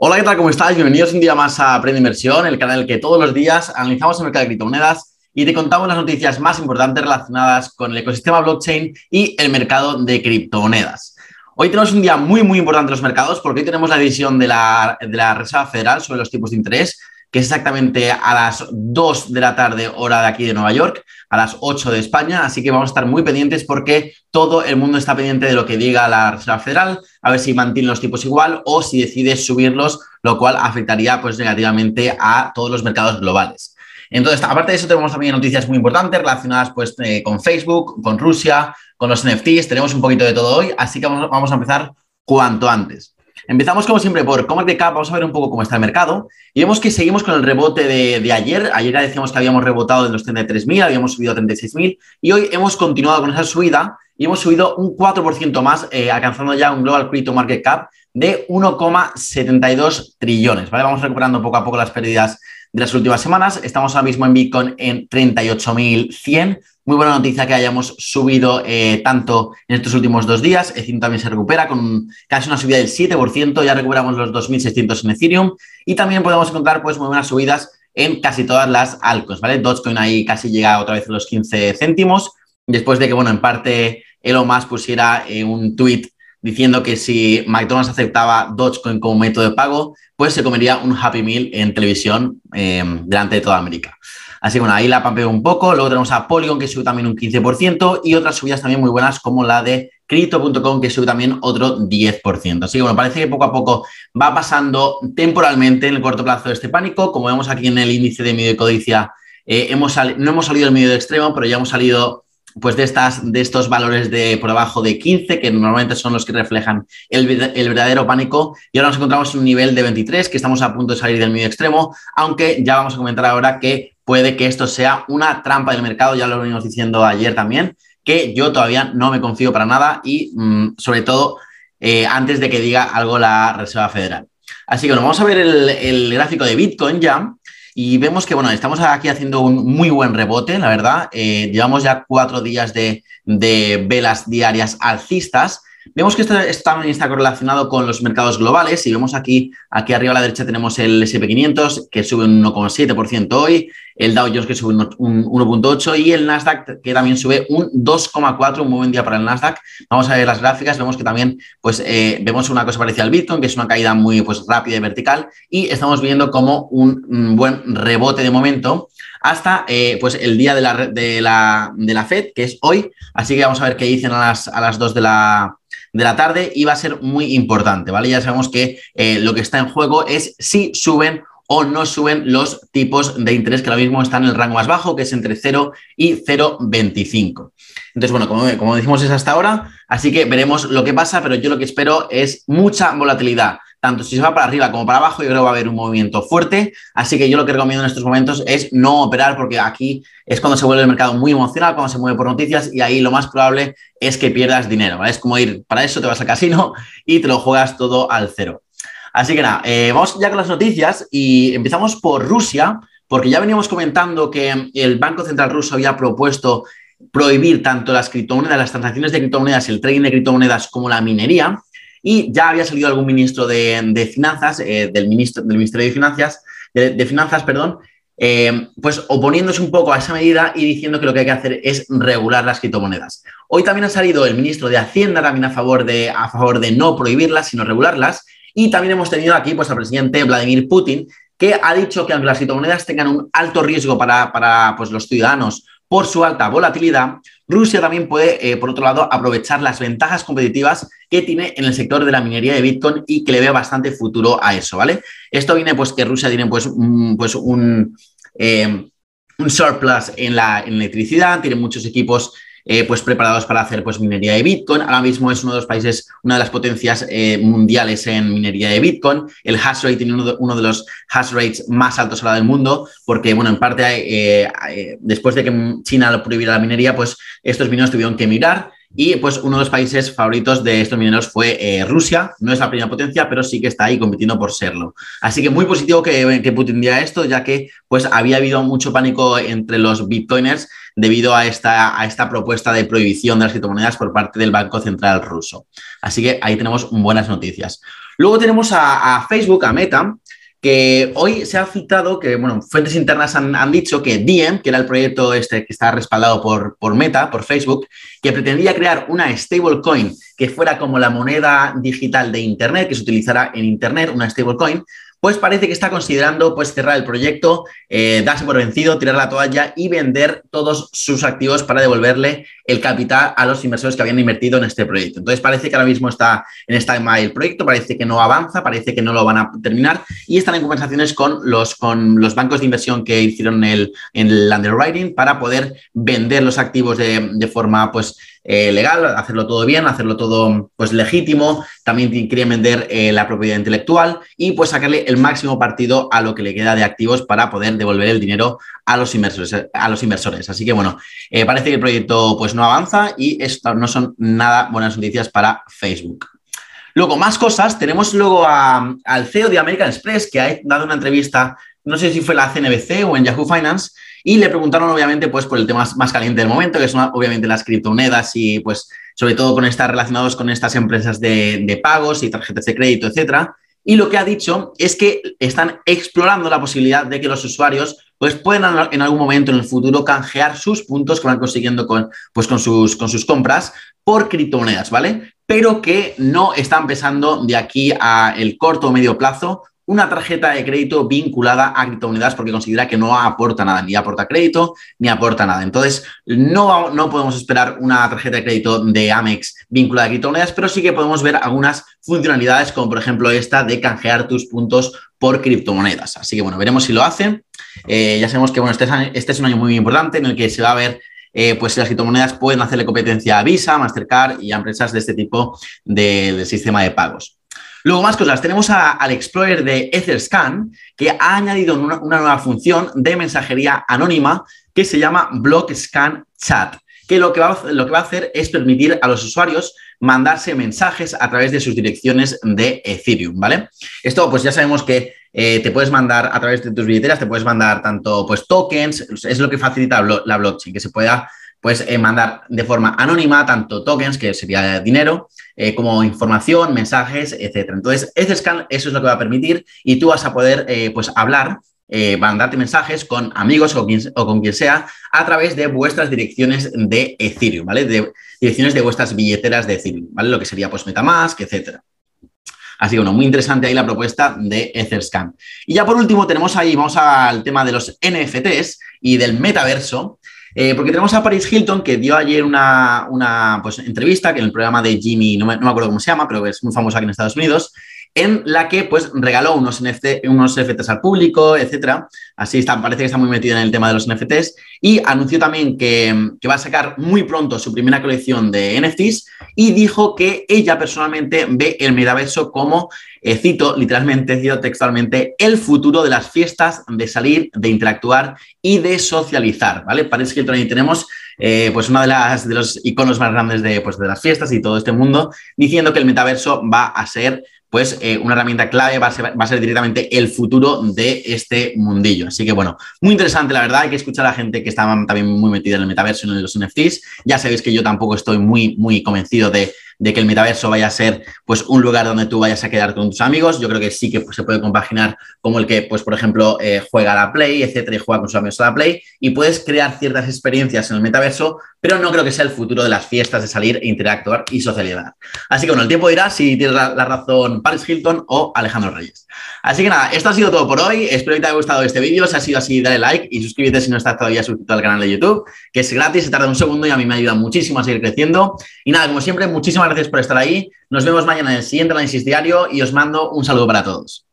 Hola, ¿qué tal? ¿Cómo estáis? Bienvenidos un día más a Aprende Inversión, el canal en el que todos los días analizamos el mercado de criptomonedas y te contamos las noticias más importantes relacionadas con el ecosistema blockchain y el mercado de criptomonedas. Hoy tenemos un día muy, muy importante en los mercados porque hoy tenemos la decisión de la, de la Reserva Federal sobre los tipos de interés que es exactamente a las 2 de la tarde, hora de aquí de Nueva York, a las 8 de España. Así que vamos a estar muy pendientes porque todo el mundo está pendiente de lo que diga la Reserva Federal, a ver si mantiene los tipos igual o si decide subirlos, lo cual afectaría pues, negativamente a todos los mercados globales. Entonces, aparte de eso, tenemos también noticias muy importantes relacionadas pues, eh, con Facebook, con Rusia, con los NFTs. Tenemos un poquito de todo hoy, así que vamos a empezar cuanto antes. Empezamos como siempre por ComarketCap, vamos a ver un poco cómo está el mercado. Y vemos que seguimos con el rebote de, ayer. Ayer ya decíamos que habíamos rebotado de los 33.000, habíamos subido a 36.000 y hoy hemos continuado con esa subida y hemos subido un 4% más, eh, alcanzando ya un Global Crypto Market Cap de 1,72 trillones. ¿vale? Vamos recuperando poco a poco las pérdidas de las últimas semanas. Estamos ahora mismo en Bitcoin en 38.100. Muy buena noticia que hayamos subido eh, tanto en estos últimos dos días. Ethereum también se recupera con casi una subida del 7%. Ya recuperamos los 2.600 en Ethereum. Y también podemos encontrar pues, muy buenas subidas en casi todas las altcoins. ¿vale? Dogecoin ahí casi llega otra vez a los 15 céntimos. Después de que, bueno, en parte Elon Musk pusiera eh, un tweet diciendo que si McDonald's aceptaba Dogecoin como método de pago, pues se comería un Happy Meal en televisión eh, delante de toda América. Así que bueno, ahí la pampeo un poco. Luego tenemos a Polygon que sube también un 15% y otras subidas también muy buenas como la de Crypto.com que sube también otro 10%. Así que bueno, parece que poco a poco va pasando temporalmente en el corto plazo este pánico. Como vemos aquí en el índice de medio de codicia, eh, hemos no hemos salido del medio de extremo, pero ya hemos salido pues de, estas, de estos valores de por abajo de 15, que normalmente son los que reflejan el, verdadero pánico, y ahora nos encontramos en un nivel de 23, que estamos a punto de salir del medio extremo, aunque ya vamos a comentar ahora que puede que esto sea una trampa del mercado, ya lo venimos diciendo ayer también, que yo todavía no me confío para nada y mm, sobre todo eh, antes de que diga algo la Reserva Federal. Así que bueno, vamos a ver el, el gráfico de Bitcoin ya. Y vemos que, bueno, estamos aquí haciendo un muy buen rebote, la verdad. Eh, llevamos ya cuatro días de, de velas diarias alcistas. Vemos que esto, también está correlacionado con los mercados globales y vemos aquí, aquí arriba a la derecha tenemos el SP500 que sube un 1,7% hoy, el Dow Jones que sube un 1,8% y el Nasdaq que también sube un 2,4%, un muy buen día para el Nasdaq. Vamos a ver las gráficas, vemos que también pues, eh, vemos una cosa parecida al Bitcoin, que es una caída muy pues, rápida y vertical y estamos viendo como un buen rebote de momento hasta eh, pues el día de la, de, la, de la, FED, que es hoy. Así que vamos a ver qué dicen a las, a las 2 de la, de la tarde y va a ser muy importante, ¿vale? Ya sabemos que eh, lo que está en juego es si suben o no suben los tipos de interés que ahora mismo están en el rango más bajo, que es entre 0 y 0,25. Entonces, bueno, como, como decimos es hasta ahora, así que veremos lo que pasa, pero yo lo que espero es mucha volatilidad tanto si se va para arriba como para abajo, yo creo que va a haber un movimiento fuerte. Así que yo lo que recomiendo en estos momentos es no operar, porque aquí es cuando se vuelve el mercado muy emocional, cuando se mueve por noticias, y ahí lo más probable es que pierdas dinero. Es como ir para eso, te vas al casino y te lo juegas todo al cero. Así que nada, eh, vamos ya con las noticias y empezamos por Rusia, porque ya veníamos comentando que el Banco Central ruso había propuesto prohibir tanto las criptomonedas, las transacciones de criptomonedas, el trading de criptomonedas como la minería. Y ya había salido algún ministro de, finanzas, eh, del, ministro, del Ministerio de Finanzas, de, finanzas, perdón, eh, pues oponiéndose un poco a esa medida y diciendo que lo que hay que hacer es regular las criptomonedas. Hoy también ha salido el ministro de Hacienda también a favor de, a favor de no prohibirlas, sino regularlas. Y también hemos tenido aquí pues, al presidente Vladimir Putin, que ha dicho que aunque las criptomonedas tengan un alto riesgo para, para pues, los ciudadanos por su alta volatilidad, Rusia también puede, eh, por otro lado, aprovechar las ventajas competitivas que tiene en el sector de la minería de Bitcoin y que le vea bastante futuro a eso, ¿vale? Esto viene pues que Rusia tiene pues, pues un, eh, un surplus en la, electricidad, tiene muchos equipos eh, pues preparados para hacer pues, minería de Bitcoin. Ahora mismo es uno de los países, una de las potencias eh, mundiales en minería de Bitcoin. El hash rate tiene uno de, los hash rates más altos ahora del mundo, porque, bueno, en parte, eh, después de que China lo prohibiera la minería, pues estos mineros tuvieron que mirar y pues uno de los países favoritos de estos mineros fue eh, Rusia. No es la primera potencia, pero sí que está ahí compitiendo por serlo. Así que muy positivo que, Putin diga esto, ya que pues había habido mucho pánico entre los bitcoiners debido a esta, a esta propuesta de prohibición de las criptomonedas por parte del Banco Central ruso. Así que ahí tenemos buenas noticias. Luego tenemos a, Facebook, a Meta, que hoy se ha citado que, bueno, fuentes internas han, dicho que Diem, que era el proyecto este que está respaldado por, por Meta, por Facebook, que pretendía crear una stablecoin que fuera como la moneda digital de Internet, que se utilizará en Internet, una stablecoin, pues parece que está considerando pues, cerrar el proyecto, eh, darse por vencido, tirar la toalla y vender todos sus activos para devolverle el capital a los inversores que habían invertido en este proyecto. Entonces parece que ahora mismo está en esta el proyecto, parece que no avanza, parece que no lo van a terminar y están en conversaciones con los, con los bancos de inversión que hicieron el, el underwriting para poder vender los activos de, de forma pues eh, legal, hacerlo todo bien, hacerlo todo pues legítimo, también quieren vender eh, la propiedad intelectual y pues sacarle el máximo partido a lo que le queda de activos para poder devolver el dinero a los inversores. A los inversores. Así que bueno, eh, parece que el proyecto pues no avanza y esto no son nada buenas noticias para Facebook. Luego, más cosas. Tenemos luego al CEO de American Express que ha dado una entrevista, no sé si fue la CNBC o en Yahoo Finance, y le preguntaron, obviamente, pues por el tema más caliente del momento, que son obviamente las criptomonedas y, pues, sobre todo con estar relacionados con estas empresas de, pagos y tarjetas de crédito, etcétera. Y lo que ha dicho es que están explorando la posibilidad de que los usuarios pues puedan en algún momento en el futuro canjear sus puntos que van consiguiendo con, pues con, sus, con sus compras por criptomonedas, ¿vale? Pero que no están pensando de aquí a el corto o medio plazo una tarjeta de crédito vinculada a criptomonedas porque considera que no aporta nada, ni aporta crédito, ni aporta nada. Entonces, no, no podemos esperar una tarjeta de crédito de Amex vinculada a criptomonedas, pero sí que podemos ver algunas funcionalidades, como por ejemplo esta de canjear tus puntos por criptomonedas. Así que bueno, veremos si lo hacen. Eh, ya sabemos que bueno, este, este, es un año muy importante en el que se va a ver eh, pues las criptomonedas pueden hacerle competencia a Visa, Mastercard y a empresas de este tipo del sistema de pagos. Luego, más cosas. Tenemos al Explorer de Etherscan, que ha añadido una, nueva función de mensajería anónima que se llama Block Scan Chat, que lo que, va, lo que va a hacer es permitir a los usuarios mandarse mensajes a través de sus direcciones de Ethereum, ¿vale? Esto, pues ya sabemos que eh, te puedes mandar a través de tus billeteras, te puedes mandar tanto pues tokens, es lo que facilita la blockchain, que se pueda pues eh, mandar de forma anónima tanto tokens, que sería dinero, eh, como información, mensajes, etc. Entonces, Etherscan eso es lo que va a permitir y tú vas a poder eh, pues hablar, mandarte mensajes con amigos o, con quien sea a través de vuestras direcciones de Ethereum, ¿vale? De direcciones de vuestras billeteras de Ethereum, ¿vale? Lo que sería pues Metamask, etc. Así que bueno, muy interesante ahí la propuesta de Etherscan. Y ya por último tenemos ahí, vamos al tema de los NFTs y del metaverso. Eh, porque tenemos a Paris Hilton que dio ayer una, una pues, entrevista que en el programa de Jimmy, no me, no me, acuerdo cómo se llama, pero es muy famoso aquí en Estados Unidos, en la que pues regaló unos, NFT, unos NFTs al público, etcétera. Así está, parece que está muy metido en el tema de los NFTs y anunció también que, que, va a sacar muy pronto su primera colección de NFTs y dijo que ella personalmente ve el metaverso como, eh, cito literalmente, cito textualmente, el futuro de las fiestas, de salir, de interactuar y de socializar, ¿vale? Parece que también tenemos eh, pues uno de, las, de los iconos más grandes de, pues, de las fiestas y todo este mundo, diciendo que el metaverso va a ser pues eh, una herramienta clave va a, ser, directamente el futuro de este mundillo. Así que bueno, muy interesante la verdad, hay que escuchar a la gente que está también muy metida en el metaverso, en los NFTs. Ya sabéis que yo tampoco estoy muy, muy convencido de de que el metaverso vaya a ser pues un lugar donde tú vayas a quedar con tus amigos. Yo creo que sí que pues, se puede compaginar como el que, pues, por ejemplo, eh, juega a la Play, etcétera, y juega con sus amigos a la Play, y puedes crear ciertas experiencias en el metaverso, pero no creo que sea el futuro de las fiestas, de salir, interactuar y socializar. Así que bueno, el tiempo dirá si tienes la, razón Paris Hilton o Alejandro Reyes. Así que nada, esto ha sido todo por hoy. Espero que te haya gustado este vídeo. Si ha sido así, dale like y suscríbete si no estás todavía suscrito al canal de YouTube, que es gratis, se tarda un segundo y a mí me ayuda muchísimo a seguir creciendo. Y nada, como siempre, muchísimas gracias por estar ahí. Nos vemos mañana en el siguiente análisis diario y os mando un saludo para todos.